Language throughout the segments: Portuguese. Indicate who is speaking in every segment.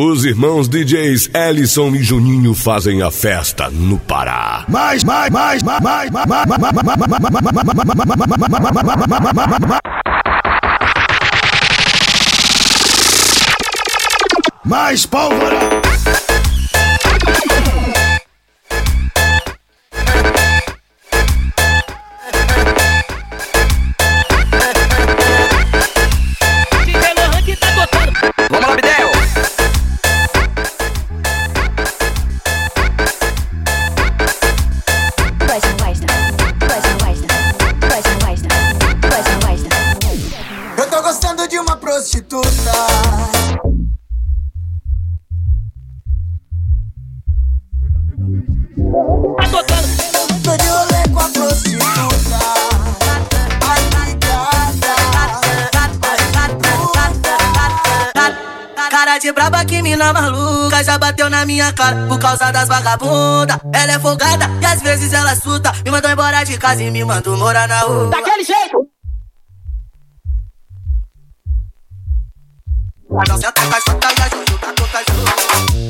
Speaker 1: Os irmãos DJs Ellison e Juninho fazem a festa no Pará.
Speaker 2: Mais, mais, mais, mais, mais, mais, mais, mais, mais pólvora!
Speaker 3: Casa e me mandou morar na rua.
Speaker 4: Daquele jeito!
Speaker 3: Não senta com a chota e a Juju tá com caju.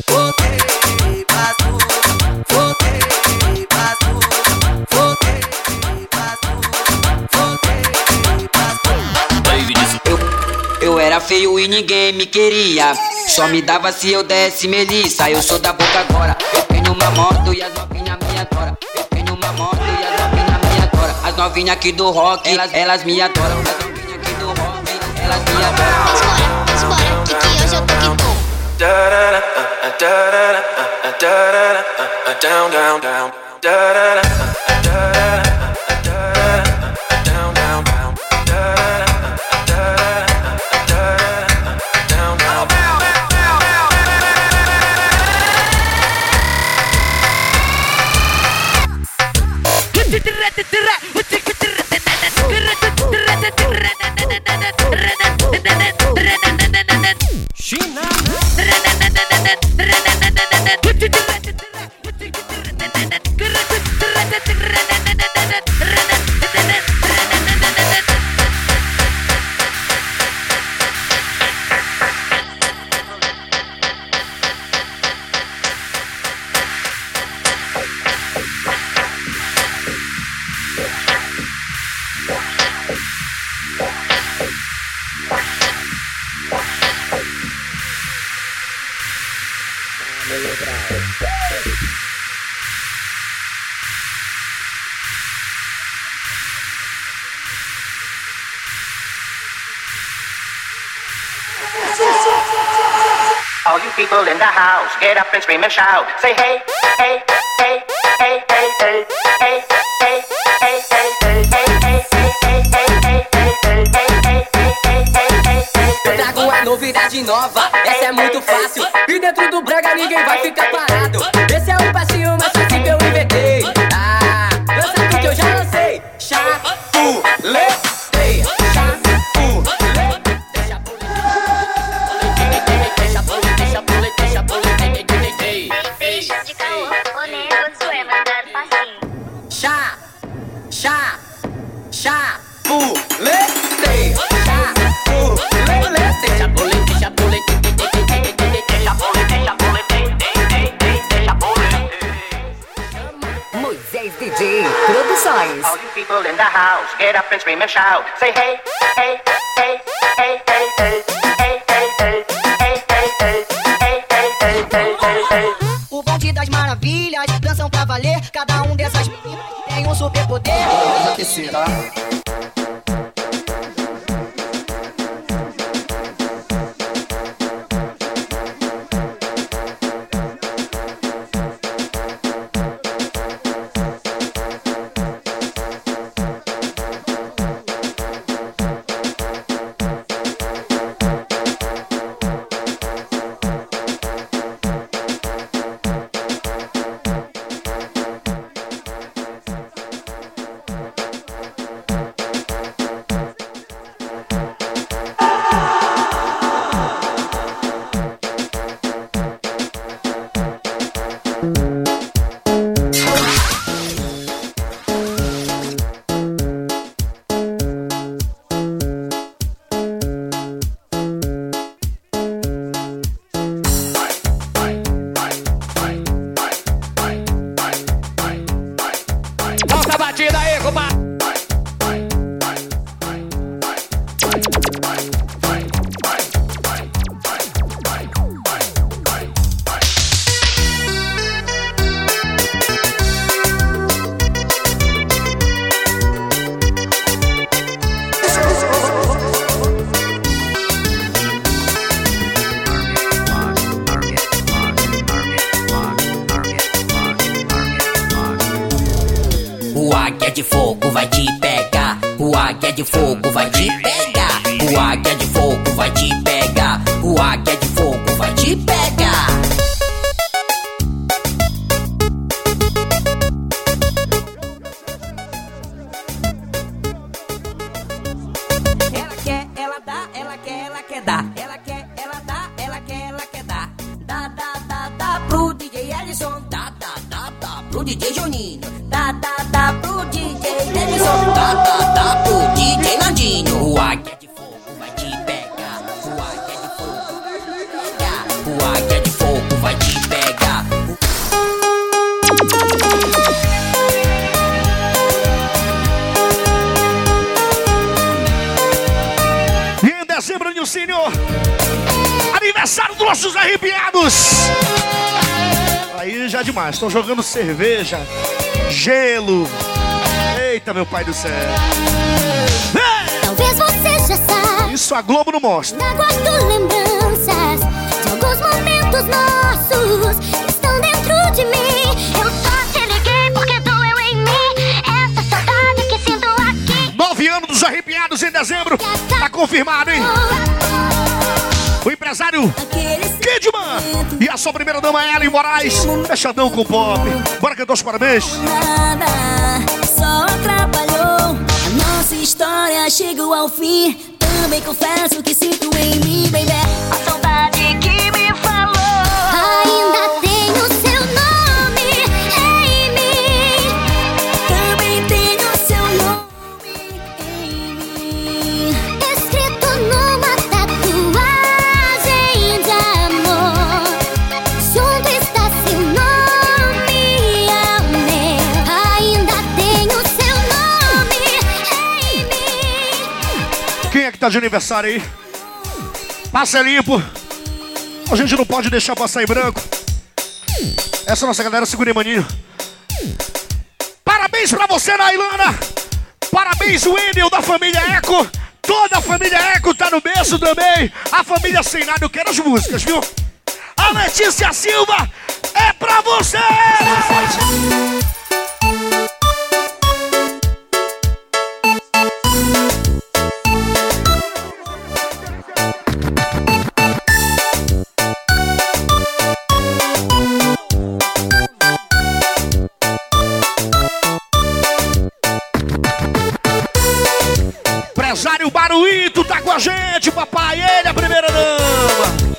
Speaker 3: Voltei pra sua, voltei pra sua, voltei pra sua, voltei pra
Speaker 5: sua. Eu, eu era feio e ninguém me queria. Só me dava se eu desse melissa. Eu sou da boca agora. Eu tenho uma moto e as novinhas me adoram. Novinhas aqui do rock, elas, elas me adoram. As novinhas aqui do rock, elas me adoram.
Speaker 6: Espora, espora, que, que hoje eu tô que tô.
Speaker 7: Down, down, down. China.
Speaker 8: People in the house, get up and scream and shout. Say hey, hey, hey, hey, hey, hey, hey, hey, hey, hey, hey, hey,
Speaker 9: Eu trago a novidade nova, essa é muito fácil. E dentro do brega ninguém vai ficar parado. Esse é um
Speaker 8: up and scream and shout. Say hey, hey, hey, hey, hey, hey.
Speaker 3: O bonde das maravilhas, dançam pra valer. Cada um dessas meninas tem um superpoder.
Speaker 2: Mas que será?
Speaker 10: De fogo vai te pegar. O águia de fogo vai te pegar. O águia de fogo vai te pegar. O águia de fogo vai te pegar. Ela quer, ela dá, ela quer, ela quer dar. Ela quer, ela dá, ela quer, ela quer dar. Dá, dá, dá, dá pro DJ Ellison. Dá, dá, dá, dá pro DJ Juninho. Dá, dá, dá pro DJ Nandinho. O águia de fogo vai te pegar. O águia de fogo vai te pegar. O águia de fogo vai te pegar.
Speaker 4: E em dezembro, Nilcínio, aniversário dos nossos arrepiados. Aí já é demais, estão jogando cerveja, gelo. Eita, meu pai do céu. Ei,
Speaker 6: Talvez você já saiba.
Speaker 4: Isso a Globo não mostra.
Speaker 6: Guardo lembranças de alguns momentos nossos que estão dentro de mim. Eu só te liguei porque doeu em mim. Essa saudade que sinto aqui.
Speaker 4: Nove anos dos arrepiados em dezembro. Tá confirmado, hein? O empresário Kidman e a sua primeira dama Ellen Moraes. Fechadão com o pop. Bora cantar os parabéns.
Speaker 11: nada, história chegou ao fim. Também confesso que sinto em mim, baby. A saudade que me falou.
Speaker 6: Ainda
Speaker 4: tá de aniversário aí? Passa limpo. A gente não pode deixar passar em branco. Essa nossa galera, segura maninho. Parabéns pra você, Nailana. Parabéns, Wendel, da família Eco. Toda a família Eco tá no berço também. A família Sem Nada, eu quero as músicas, viu? A Letícia Silva é pra você! Empresário Baruíto tá com a gente, papai. Ele é a primeira dama.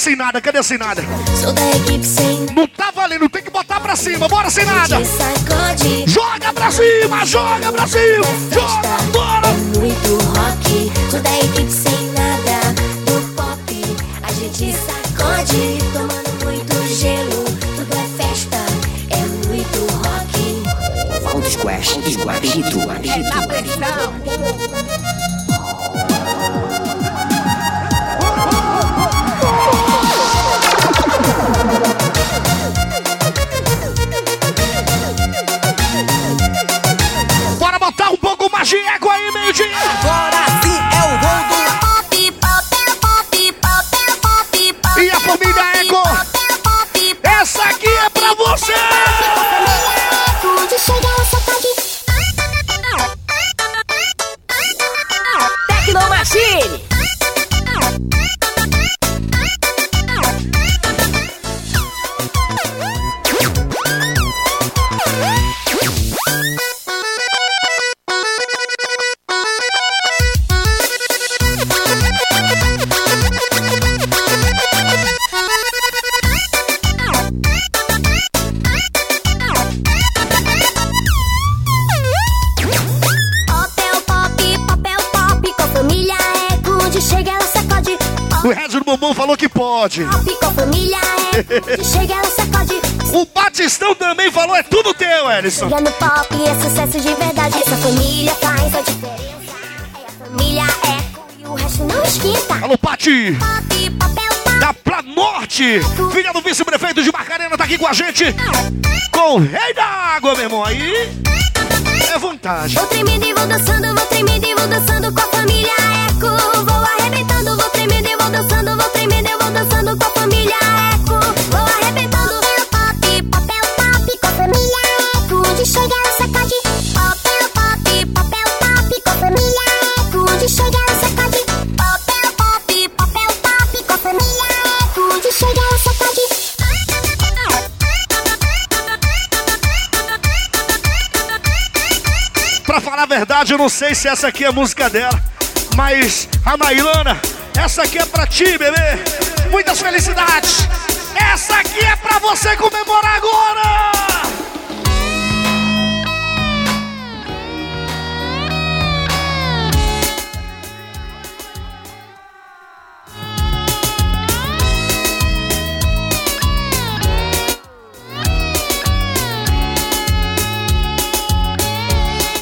Speaker 4: Sem nada? Cadê sem nada?
Speaker 11: Sou da equipe sem
Speaker 4: Não tá valendo, tem que botar pra cima. Bora sem nada. Joga pra cima, joga pra cima. Joga, bora.
Speaker 11: É muito rock. Sou da equipe sem nada do pop. A gente sacode, tomando muito gelo. Tudo é festa, é muito rock.
Speaker 10: Valdo Squash, Squashito, É
Speaker 6: sacode.
Speaker 4: O Batistão também falou, é tudo teu, Ellison.
Speaker 6: Chega no pop, é sucesso de verdade. Essa família faz a diferença. É a família é. E o resto não esquenta.
Speaker 4: Alô, Pati.
Speaker 6: Pop, papel.
Speaker 4: Da Planorte. Filha do vice-prefeito de Macarena tá aqui com a gente. Com o rei da água, meu irmão. Aí é vantagem.
Speaker 6: Vou tremendo e vou dançando, vou tremendo e vou dançando com a família Eco. Vou arrebentando, vou tremendo e vou dançando, vou tremendo família Eco. Vou arrebentando. Papel, pop Eco. Onde chega ela sacode. Papel, pop, papel, pop com a família chega ela sacode. Papel, papel,
Speaker 4: falar a verdade, eu não sei se essa aqui é a música dela. Mas a Mailana, essa aqui é pra ti, bebê. Muitas felicidades. Essa aqui é pra você comemorar agora.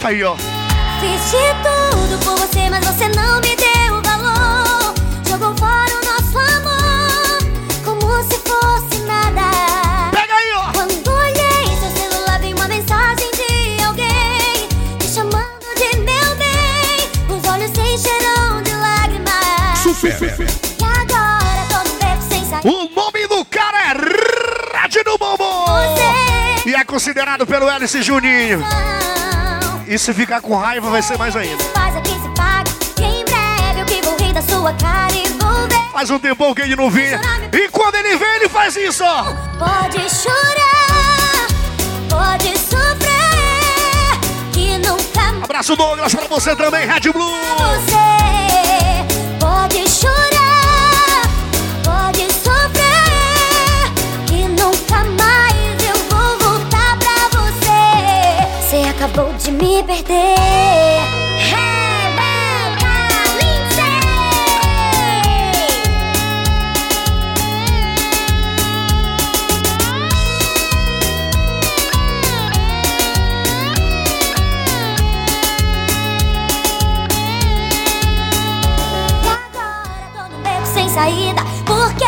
Speaker 4: Aí, ó.
Speaker 6: Fiz de tudo por você, mas você não me E agora tô no beco sem sair.
Speaker 4: O nome do cara é Red do.
Speaker 6: Você
Speaker 4: E é considerado pelo Hélice Juninho. E se ficar com raiva, vai ser mais ainda.
Speaker 6: faz a quem se paga. Em breve eu que vou rir da sua cara e vou ver.
Speaker 4: Faz um tempão que ele não vinha. E quando ele vem, ele faz isso, ó.
Speaker 6: Pode chorar, pode sofrer, que nunca
Speaker 4: Abraço, Douglas, pra você também, Red Blue.
Speaker 6: De me perder. Rebeca Lindsay. E agora tô no beco sem saída Porque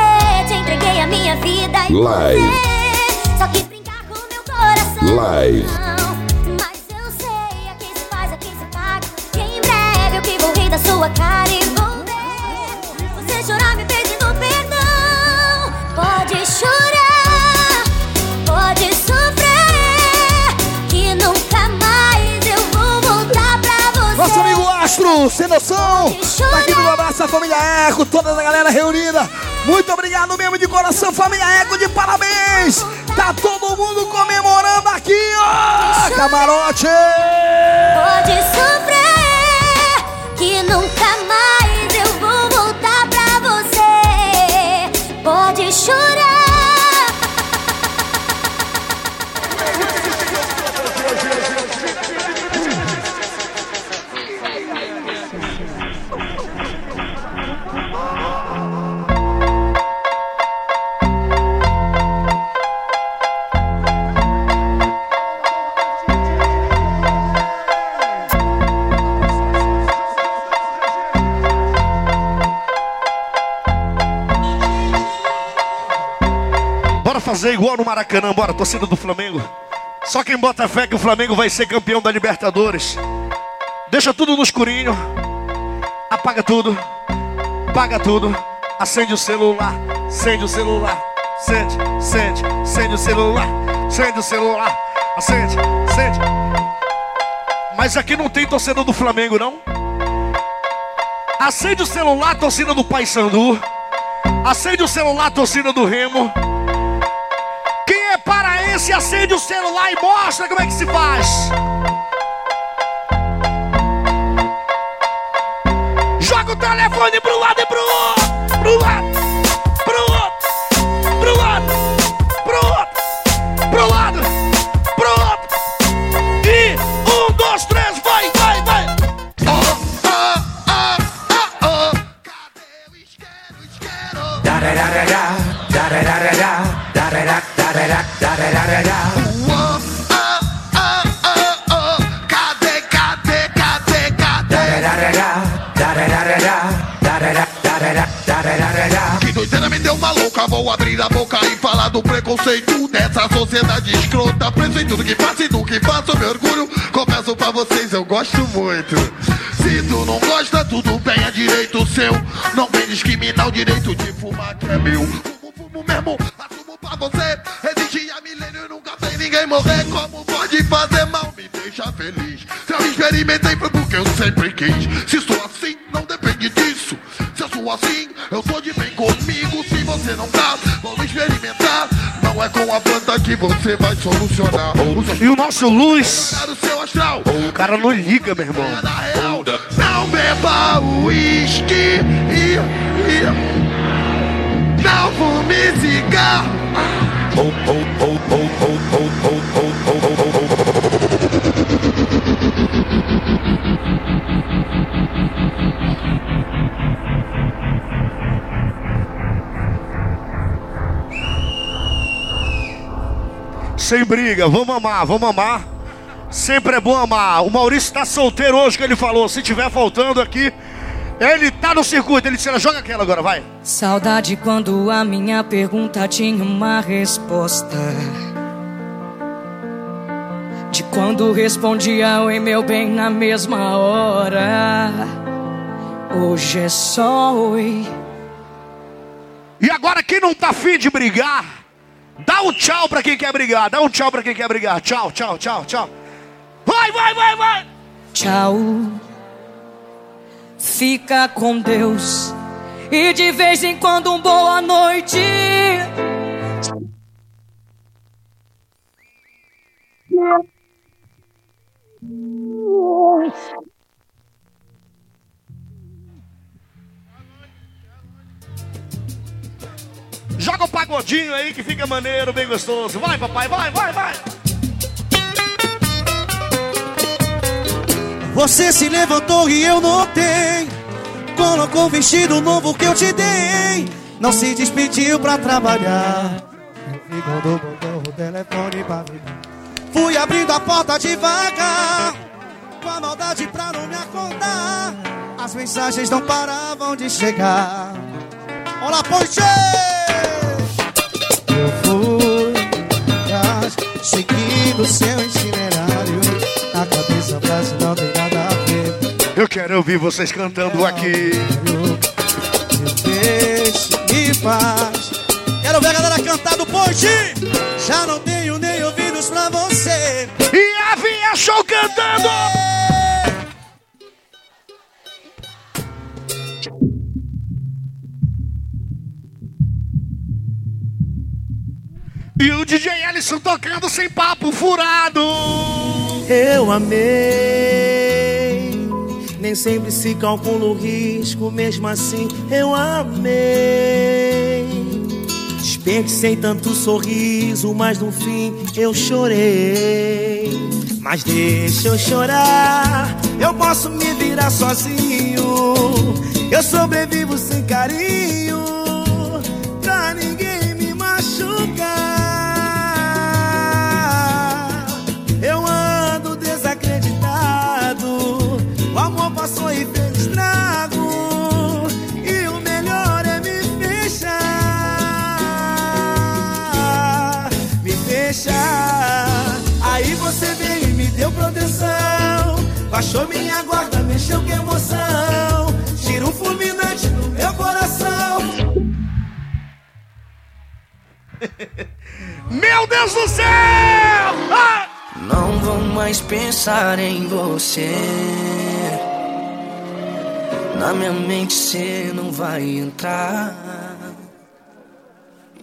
Speaker 6: te entreguei a minha vida e
Speaker 1: Live.
Speaker 6: você Só quis brincar com meu coração
Speaker 1: Live.
Speaker 12: Amigo Astro, sem noção. Aqui no abraço à família Eco, toda a galera reunida. Muito obrigado mesmo de coração, família Eco, de parabéns. Tá todo mundo comemorando aqui, ó. Camarote.
Speaker 6: Pode sofrer, que nunca mais eu vou voltar pra você. Pode chorar.
Speaker 4: Fazer igual no Maracanã, bora, torcida do Flamengo. Só quem bota fé que o Flamengo vai ser campeão da Libertadores. Deixa tudo no escurinho. Apaga tudo. Apaga tudo. Acende o celular. Acende o celular. Acende, acende, acende o celular. Acende o celular. Acende, acende. Mas aqui não tem torcida do Flamengo, não? Acende o celular, torcida do Paysandu. Acende o celular, torcida do Remo. Paraense, acende o celular e mostra como é que se faz. Joga o telefone pro lado e pro outro. Pro lado,
Speaker 13: louca, vou abrir a boca e falar do preconceito dessa sociedade escrota. Preso em tudo que faço e do que faço, meu orgulho. Confesso pra vocês, eu gosto muito. Se tu não gosta, tudo bem, é direito seu. Não vem discriminar o direito de fumar, que é meu. Fumo, fumo mesmo, assumo pra você. Existe há milênio nunca tem ninguém morrer. Como pode fazer mal, me deixa feliz. Se eu experimentei foi porque eu sempre quis. Se sou assim, não depende disso. Se eu sou assim, eu sou de você não tá, vamos experimentar. Não é com a planta que você vai solucionar.
Speaker 4: E o nosso Luz,
Speaker 13: O
Speaker 4: cara não liga, meu irmão.
Speaker 13: Não beba uísque e, e não fume cigarro.
Speaker 4: Sem briga, vamos amar, vamos amar. Sempre é bom amar. O Maurício tá solteiro hoje, que ele falou. Se tiver faltando aqui, ele tá no circuito. Ele disse, joga aquela agora, vai.
Speaker 14: Saudade quando a minha pergunta tinha uma resposta. De quando respondia oi meu bem na mesma hora. Hoje é só oi.
Speaker 4: E agora quem não tá afim de brigar, dá um tchau pra quem quer brigar. Dá um tchau pra quem quer brigar. Tchau, tchau, tchau, tchau. Vai, vai, vai, vai.
Speaker 14: Tchau. Fica com Deus. E de vez em quando um boa noite.
Speaker 4: Joga o pagodinho aí que fica maneiro, bem gostoso. Vai, papai, vai, vai, vai.
Speaker 15: Você se levantou e eu notei. Colocou o vestido novo que eu te dei. Não se despediu pra trabalhar. Do botão o telefone pra. Fui abrindo a porta devagar. Com a maldade pra não me acordar. As mensagens não paravam de chegar. Olá, Ponche! Eu fui atrás, seguindo seu itinerário. Na cabeça frase não tem nada a ver.
Speaker 4: Eu quero ouvir vocês cantando aqui.
Speaker 15: Deixe-me paz. Quero ver a galera cantar do Ponte. Já não tenho nem ouvidos pra você.
Speaker 4: E a Vinha Show cantando. E o DJ Ellison tocando sem papo furado.
Speaker 15: Eu amei. Nem sempre se calcula o risco, mesmo assim eu amei. Desperdicei tanto sorriso, mas no fim eu chorei. Mas deixa eu chorar, eu posso me virar sozinho. Eu sobrevivo sem carinho, pra ninguém passou e fez estrago. E o melhor é me fechar, me fechar. Aí você veio e me deu proteção, baixou minha guarda, mexeu com emoção. Tira um fulminante no meu coração.
Speaker 4: Meu Deus do céu! Ah!
Speaker 16: Não vou mais pensar em você. Na minha mente você não vai entrar.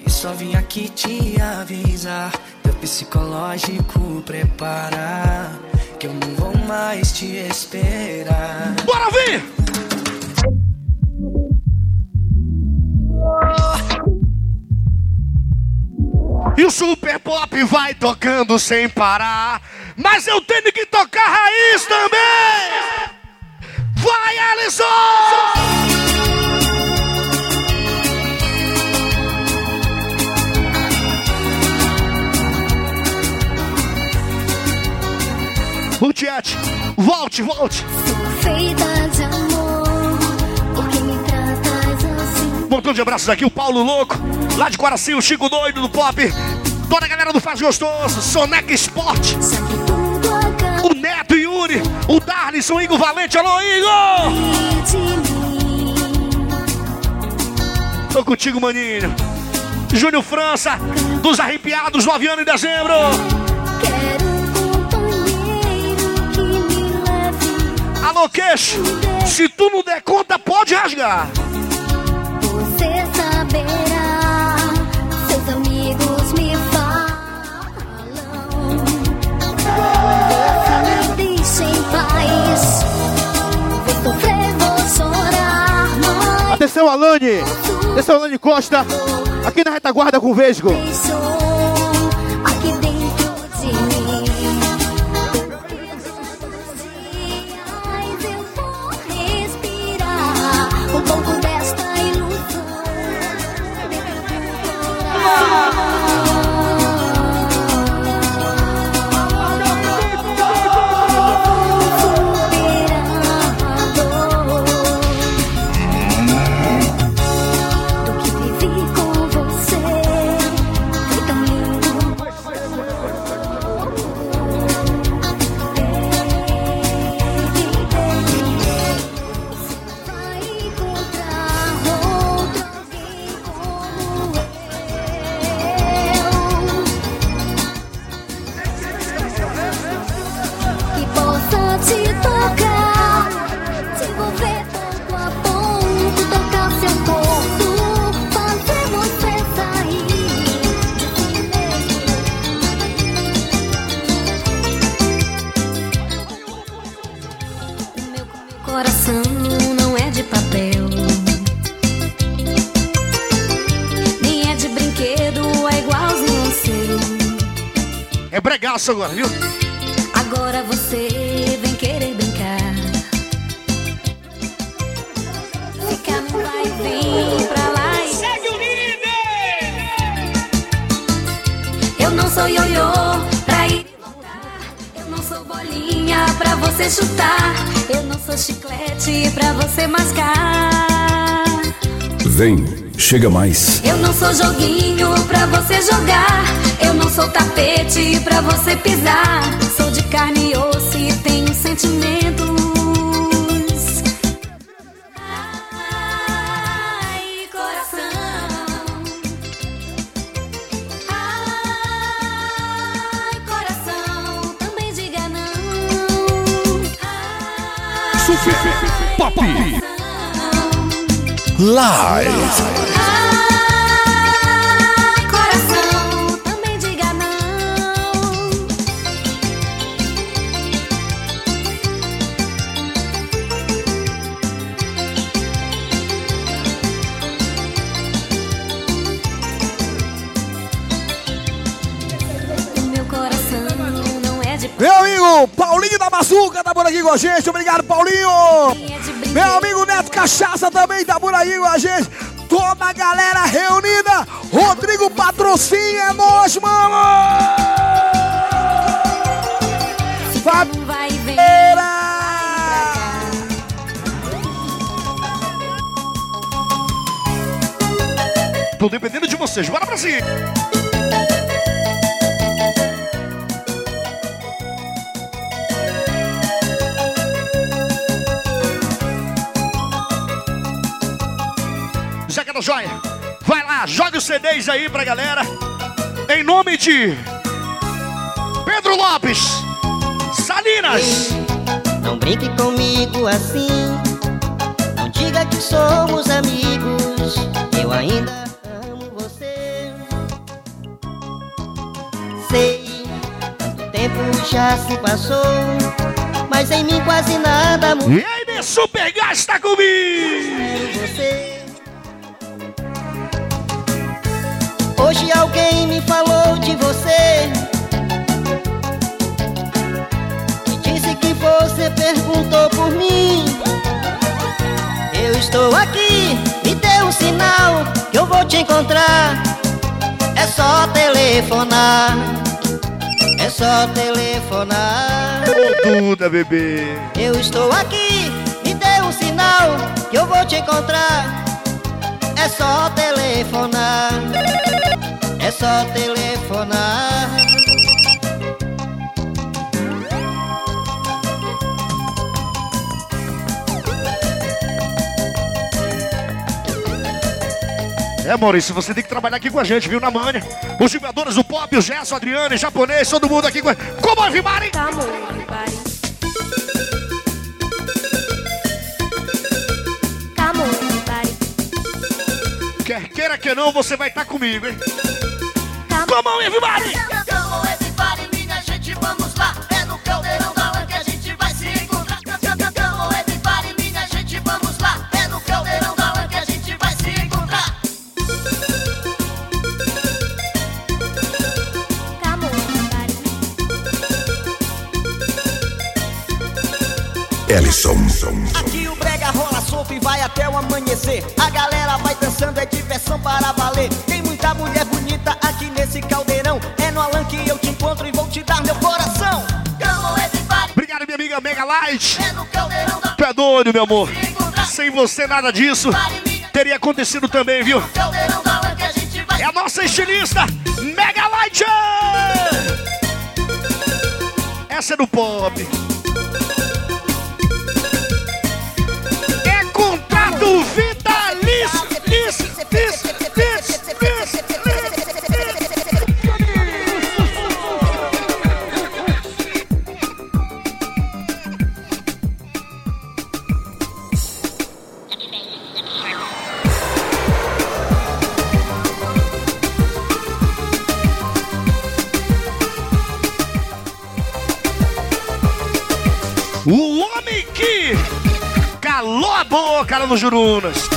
Speaker 16: E só vim aqui te avisar. Teu psicológico preparar. Que eu não vou mais te esperar.
Speaker 4: Bora vir! E o Super Pop vai tocando sem parar. Mas eu tenho que tocar raiz também! Vai, Alisson! O Tiete, volte, volte!
Speaker 6: Feita de amor, porque me tratas assim.
Speaker 4: montão de abraços aqui, o Paulo Louco, lá de Coração, o Chico Doido do Pop, toda a galera do Faz Gostoso, Soneca Sport, o Neto Yuri, o Darlison, Igor Valente, alô Igor! Tô contigo, maninho. Júnior França, dos Arrepiados, 9 anos em dezembro. Alô, queixo, se tu não der conta, pode rasgar.
Speaker 15: Atenção, Alane! Atenção, Alane Costa! Aqui na retaguarda com o Vesgo.
Speaker 6: sou aqui dentro de mim. Mas eu vou respirar um pouco desta ilusão.
Speaker 4: Bregaço agora, viu?
Speaker 6: Agora você vem querer brincar. Fica no vai e vem pra lá e. Segue o líder! Eu não sou ioiô pra ir voltar. Eu não sou bolinha pra você chutar. Eu não sou chiclete pra você mascar.
Speaker 1: Vem, chega mais.
Speaker 6: Eu não sou joguinho pra você jogar. Eu não sou tapete pra você pisar. Sou de carne e osso e tenho sentimentos. Ai, coração. Ai, coração. Também diga não.
Speaker 1: Super Pop Live.
Speaker 12: Paulinho da Bazuca tá por aqui com a gente. Obrigado, Paulinho. Meu amigo Neto Cachaça também tá por aí com a gente. Toda a galera reunida. Rodrigo Patrocínio é nós, mano.
Speaker 6: vai vem.
Speaker 4: Tô dependendo de vocês. Bora pra cima. Joga os CDs aí pra galera. Em nome de Pedro Lopes, Salinas.
Speaker 17: Não brinque comigo assim. Não diga que somos amigos. Eu ainda amo você. Sei, tanto tempo já se passou. Mas em mim quase nada mudou.
Speaker 4: E aí, meu super gás tá comigo.
Speaker 17: Você. Hoje alguém me falou de você. E disse que você perguntou por mim. Eu estou aqui, me dê um sinal que eu vou te encontrar. É só telefonar. É só telefonar.
Speaker 4: Duda, bebê.
Speaker 17: Eu estou aqui, me dê um sinal que eu vou te encontrar. É só telefonar. É só telefonar.
Speaker 4: É, Maurício, você tem que trabalhar aqui com a gente, viu, na manha. Os jogadores do pop, o Gerson, o Adriano, o japonês, todo mundo aqui com a Como everybody?
Speaker 6: Come on, everybody. Come on, everybody.
Speaker 4: Quer queira que não, você vai estar comigo, hein? Come on, everybody!
Speaker 3: Come on, everybody, minha gente, vamos lá. É no caldeirão da lã que a gente vai se encontrar. Come on, everybody, minha gente, vamos lá. É no caldeirão da lã que a gente vai se encontrar.
Speaker 6: Come on, everybody.
Speaker 1: Ellison.
Speaker 18: Aqui o brega rola solto e vai até o amanhecer. A galera vai dançando, é diversão para valer. Tem muita mulher aqui nesse caldeirão. É no Alan que eu te encontro e vou te dar meu coração.
Speaker 4: Obrigado, minha amiga Mega Light.
Speaker 3: É no caldeirão da
Speaker 4: Tu é doido, meu amor. Sem você, nada disso teria acontecido também, viu?
Speaker 3: vai
Speaker 4: É a nossa estilista, Mega Light! Essa é do pop. É contrato vitalício! Isso, isso, isso, isso, no Jurunas.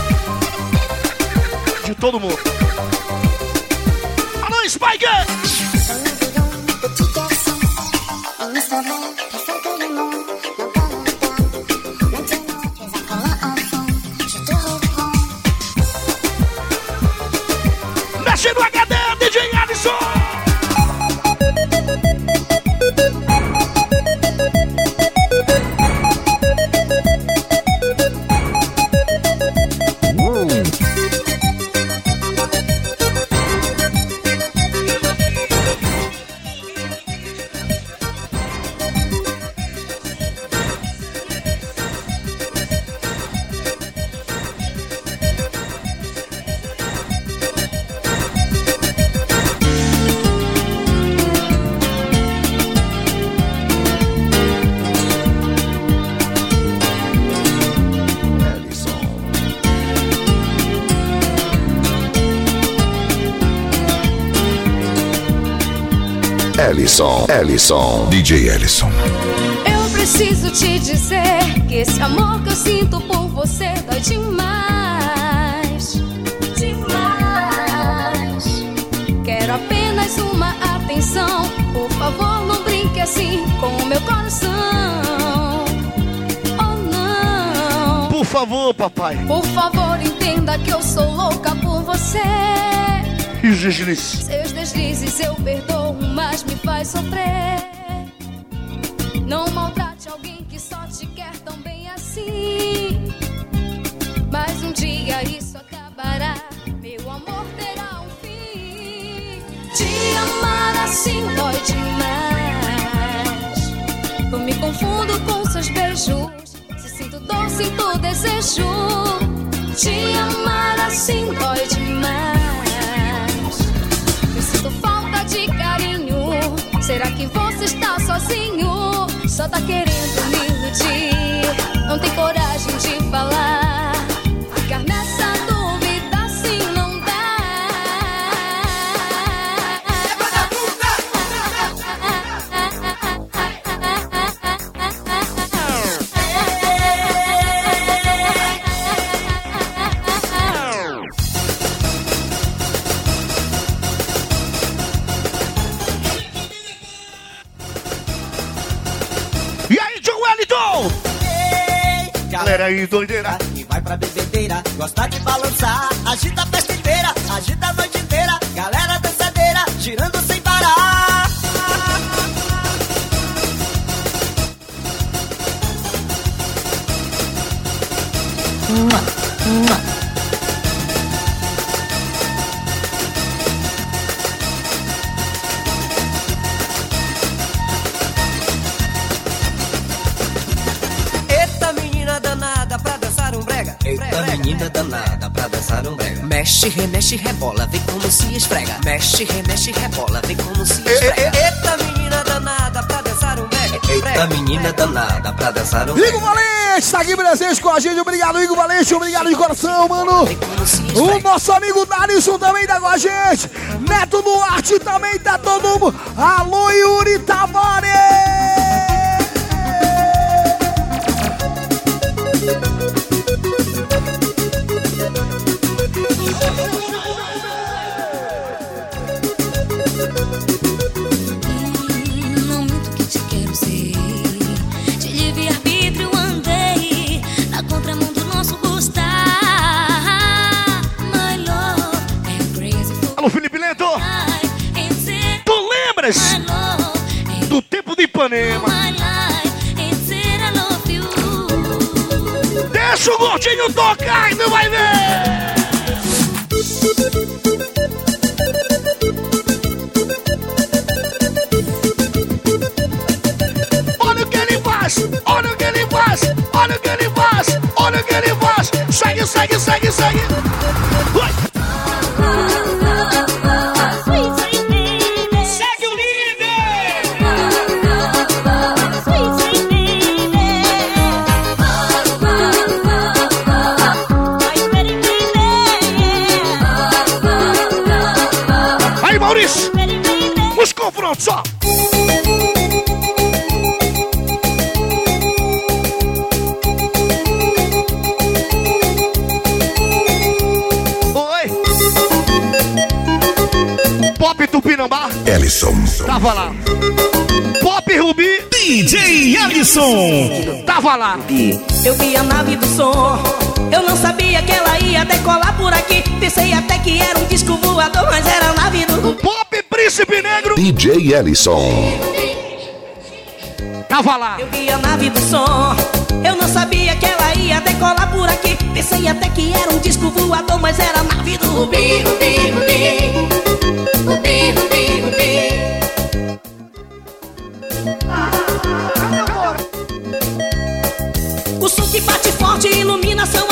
Speaker 4: De todo mundo.
Speaker 1: Ellison. Ellison. DJ Ellison.
Speaker 19: Eu preciso te dizer que esse amor que eu sinto por você dói demais. Demais. Quero apenas uma atenção. Por favor, não brinque assim com o meu coração. Oh, não.
Speaker 4: Por favor, papai.
Speaker 19: Por favor, entenda que eu sou louca por você.
Speaker 4: E os deslizes?
Speaker 19: Seus deslizes eu perdoo, mas me faz sofrer. Não maltrate alguém que só te quer tão bem assim. Mas um dia isso acabará, meu amor terá um fim. Te amar assim dói demais. Eu me confundo com seus beijos. Se sinto dor, sinto desejo. Te amar assim dói demais. Será que você está sozinho? Só tá querendo me
Speaker 20: Mexe, remexe, rebola, vem como se esfrega. Eita menina danada pra dançar um brega. Eita menina danada pra dançar um brega.
Speaker 6: Igor Valente, tá aqui presente com a gente. Obrigado, Igor Valente. Obrigado de coração, mano. O nosso amigo Darilson também tá com a gente. Neto Duarte também tá todo mundo. Alô, Yuri Tavares.
Speaker 21: Do
Speaker 4: tempo de Ipanema? Deixa o gordinho tocar e tu vai ver. Ele faz, olha o que ele faz, olha o que ele faz, olha o que ele faz. Segue, segue, segue, segue.
Speaker 1: Ellison.
Speaker 4: Tava lá. Pop Rubi. DJ Ellison. Tava lá.
Speaker 18: Eu vi a nave do som. Eu não sabia que ela ia decolar por aqui. Pensei até que era um disco voador, mas era a nave do.
Speaker 4: Pop Príncipe Negro.
Speaker 1: DJ Ellison.
Speaker 4: Tava lá.
Speaker 18: Eu vi a nave do som. Eu não sabia que ela ia decolar por aqui. Pensei até que era um disco voador, mas era a nave do Rubi, Rubi, Rubi. Rubi, Rubi, Rubi. Bate forte, iluminação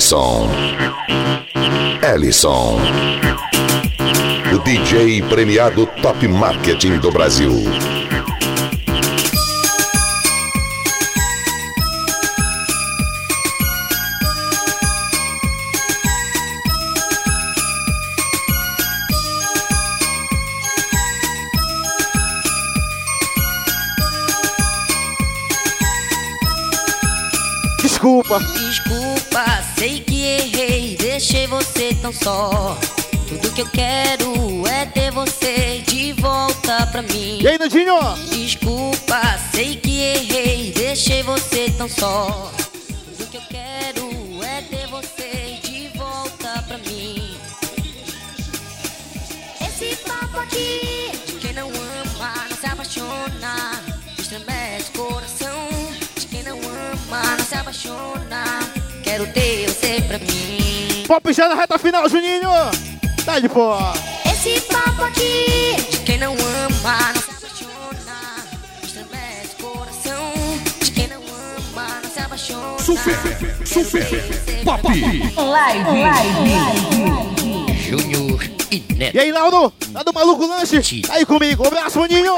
Speaker 1: Ellison. Ellison. O DJ premiado Top Marketing do Brasil.
Speaker 21: Só. Tudo que eu quero é ter você de volta pra mim.
Speaker 4: E aí, Nandinho?
Speaker 21: Desculpa, sei que errei, deixei você tão só.
Speaker 4: Pop já na reta final, Juninho. Tá de pô.
Speaker 21: Esse papo aqui de quem não ama, não se apaixona. Estremece o coração de quem não ama, não se apaixona.
Speaker 1: Super, super, pop.
Speaker 4: Júnior e Neto. E aí, Lauro? Lá do Maluco Lanche? Tá aí comigo. Um abraço, maninho.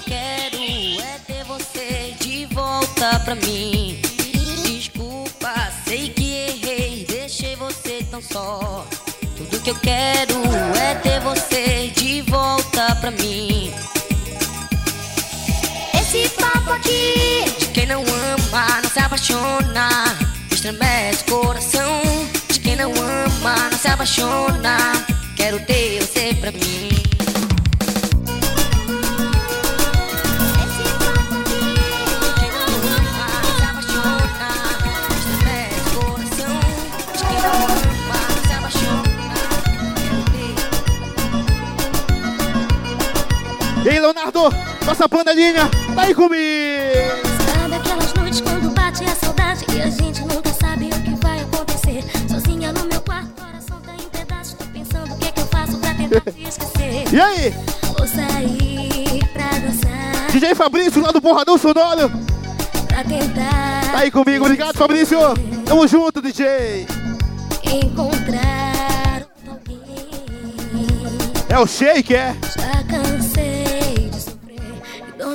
Speaker 21: Quero é ter você de volta pra mim. Desculpa, sei que errei, deixei você tão só. Tudo que eu quero é ter você de volta pra mim.
Speaker 6: Esse papo aqui
Speaker 21: De quem não ama, não se apaixona. Estremece o coração. De quem não ama, não se apaixona. Quero ter você pra mim.
Speaker 4: E aí, Leonardo, nossa panelinha, tá aí comigo.
Speaker 6: Sabe aquelas noites quando bate a saudade e a gente nunca sabe o que vai acontecer. Sozinha no meu quarto, coração tá em pedaços. Tô pensando o que, é que eu faço pra tentar te esquecer.
Speaker 4: E aí?
Speaker 6: Vou sair pra dançar,
Speaker 4: DJ Fabrício, lá do Porradão Sonoro.
Speaker 6: pra tentar
Speaker 4: Tá aí comigo, obrigado, Fabrício. Tamo junto, DJ.
Speaker 6: encontrar.
Speaker 4: É o Shake, é?
Speaker 6: Já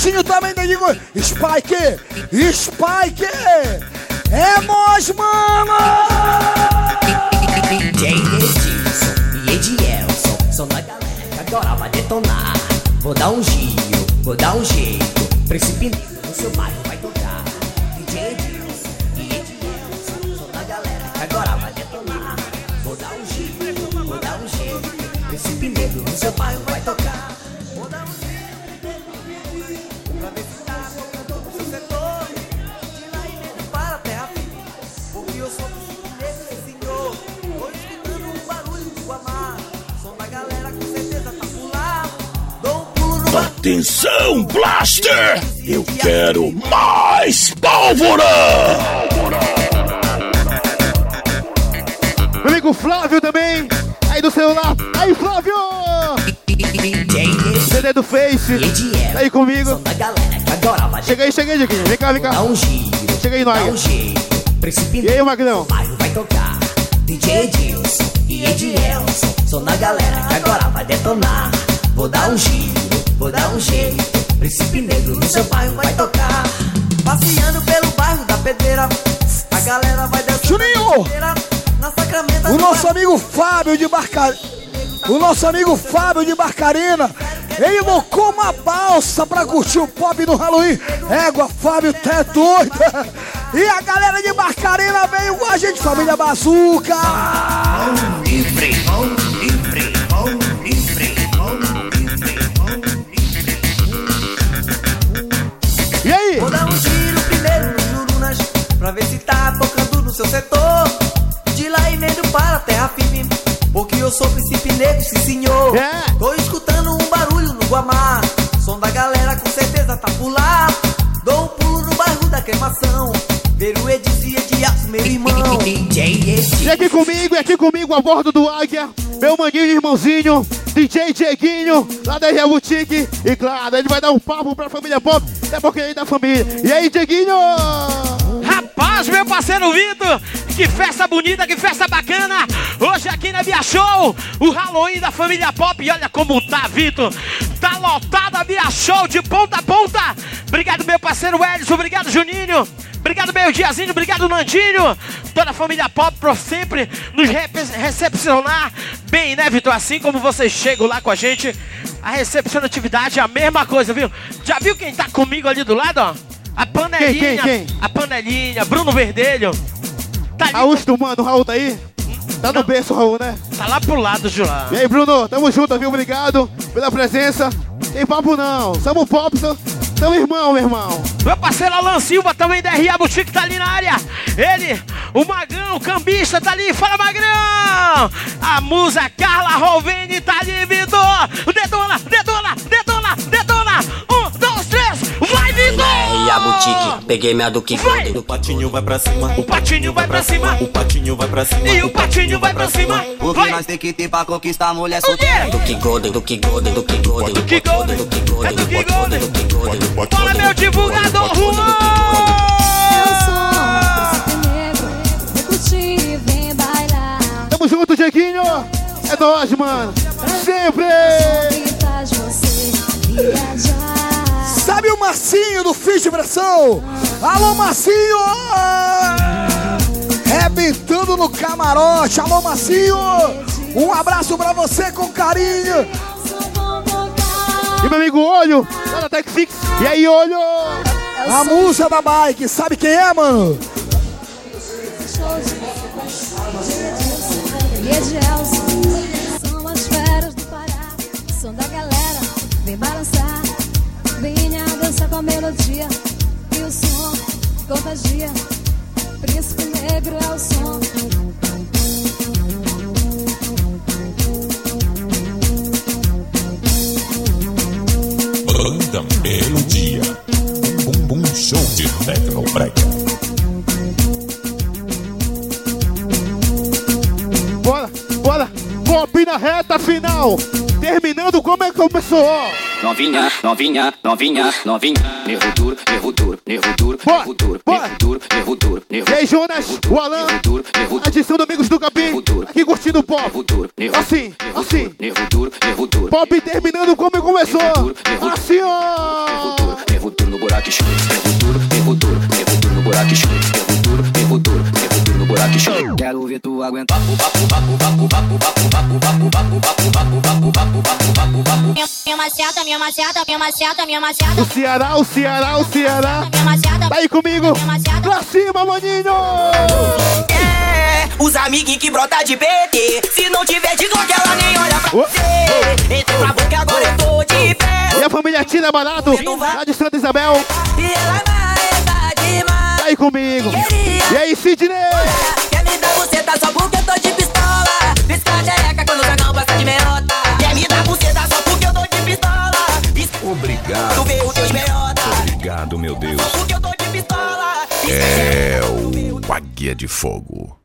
Speaker 12: amigo Renatinho também tá com... Spike! Spike! É nós, mano!
Speaker 10: E Edielson da galera que agora vai detonar. Vou dar um giro, vou dar um jeito. Precipitando no seu bairro vai tocar. DJ Edilson e Edielson são da galera que agora vai detonar. Vou dar um giro, vou dar um jeito. Precipitando no seu bairro vai tocar.
Speaker 2: Atenção, Blaster! Eu quero mais pólvora!
Speaker 4: Meu amigo Flávio também. Aí do celular. Aí, Flávio! CD do Face. Tá aí comigo. Chega aí, chega aí, Dieguinho. Vem cá, vem cá.
Speaker 10: Dá um giro,
Speaker 4: Chega aí, nós. E aí, Magrão?
Speaker 10: vai tocar. DJ Edilson e Edielson são da galera que agora vai detonar. Vou dar um giro, vou dar um jeito. Príncipe Negro no seu bairro vai tocar.
Speaker 18: Passeando pelo bairro da pedreira A galera vai dançando
Speaker 12: Juninho!
Speaker 18: Na
Speaker 12: O nosso amigo Fábio de Barcarina. O nosso amigo Fábio de Barcarina. Ele invocou uma balsa pra curtir o pop do Halloween. Égua, Fábio, tá doida. E a galera de Barcarina veio com a gente, família Bazuca.
Speaker 10: Livre, livre,
Speaker 4: comigo a bordo do Águia, meu maninho irmãozinho, DJ Dieguinho, lá da Real Boutique. E claro, ele vai dar um papo pra família Pop, até porque ele é da família. E aí, Dieguinho?
Speaker 22: Rapaz, meu parceiro Vitor, que festa bonita, que festa bacana. Hoje aqui na Via Show, o Halloween da família Pop. E olha como tá, Vitor. Tá lotada a Via Show de ponta a ponta. Obrigado, meu parceiro Edson. Obrigado, Juninho. Obrigado, meu Diazinho. Obrigado, Nandinho. Toda a família Pop por sempre nos recepcionar bem, né, Vitor? Assim como vocês chegam lá com a gente, a recepcionatividade é a mesma coisa, viu? Já viu quem tá comigo ali do lado, ó? A panelinha,
Speaker 4: Quem, quem,
Speaker 22: a panelinha, Bruno Verdelho. Tá ali,
Speaker 4: Raul Stumano, Raul tá aí? Tá no berço, Raul, né?
Speaker 22: tá lá pro lado lá.
Speaker 4: E aí, Bruno, tamo junto, viu? Obrigado pela presença. Tem papo não, somos pop, tamo irmão, meu irmão.
Speaker 22: Meu parceiro Alan Silva também da RA Boutique tá ali na área. Ele, o Magrão, o cambista, tá ali. Fala, Magrão! A musa Carla Rovini tá de Vitor. Detona, detona,
Speaker 23: E a boutique, peguei minha do que
Speaker 22: O
Speaker 17: patinho vai pra cima.
Speaker 22: O patinho vai pra cima.
Speaker 17: O patinho vai pra cima.
Speaker 22: E o patinho vai pra cima.
Speaker 23: O que nós tem que ter pra conquistar a mulher solteira? Do que golden, do que golden, do que golden, do que golden, do que golden, do que golden, do que golden.
Speaker 22: Bora, meu divulgador, Juan!
Speaker 12: Tamo junto, Jequinho. É nóis, mano. Sempre.
Speaker 19: Que faz você viajar.
Speaker 12: Sabe o Marcinho do Fiz de Pressão? Alô, Marcinho! Rebentando no camarote. Alô, Marcinho! Um abraço pra você com carinho.
Speaker 4: E meu amigo Olho, lá da Tech Fix. E aí, Olho?
Speaker 12: A musa da bike. Sabe quem é, mano?
Speaker 19: E São as feras do Pará Som da galera Vem balançar Dançar com a melodia E o som contagia Príncipe negro é o som
Speaker 1: Banda Melodia. Um bom show de Tecnobrega.
Speaker 4: Bora, bora. Pop na reta final. Terminando como é que começou.
Speaker 23: Novinha, novinha, novinha, novinha. Nervo duro, nervo duro, nervo duro, nervo duro, nervo duro, nervo duro, nervo
Speaker 4: E aí, Jonas, o Alan, adição do Amigos do Capim, aqui curtindo o pop. Assim, assim.
Speaker 23: nervo duro, nervo duro.
Speaker 4: Pop terminando como começou. Assim, ó.
Speaker 23: Nervo duro no buraco escuro, nervo duro, nervo duro, nervo duro no buraco escuro, buraco escuro. Quero ver tu aguentar.
Speaker 24: Minha maceta, minha maceta, minha maceta, minha maceta.
Speaker 4: O Ceará, o Ceará, o Ceará. Tá aí comigo. Pra cima, maninho.
Speaker 2: É, os amiguinhos que brota de PT. Se não tiver de Glock, ela nem olha pra você. Entrou na boca, agora eu tô de pé.
Speaker 4: E a família Tina Barato, lá de Santa Isabel.
Speaker 2: E ela vai tá
Speaker 4: comigo. E aí, Sidney?
Speaker 2: Quer me dar buceta só porque eu tô de pistola. Pisca a xereca quando o dragão passa de meiota. Quer me dar buceta só porque eu tô de pistola. Pisca tu
Speaker 1: Obrigado.
Speaker 2: teu meiota.
Speaker 1: Obrigado, meu Deus.
Speaker 2: Porque eu tô de pistola.
Speaker 1: É o Águia de Fogo.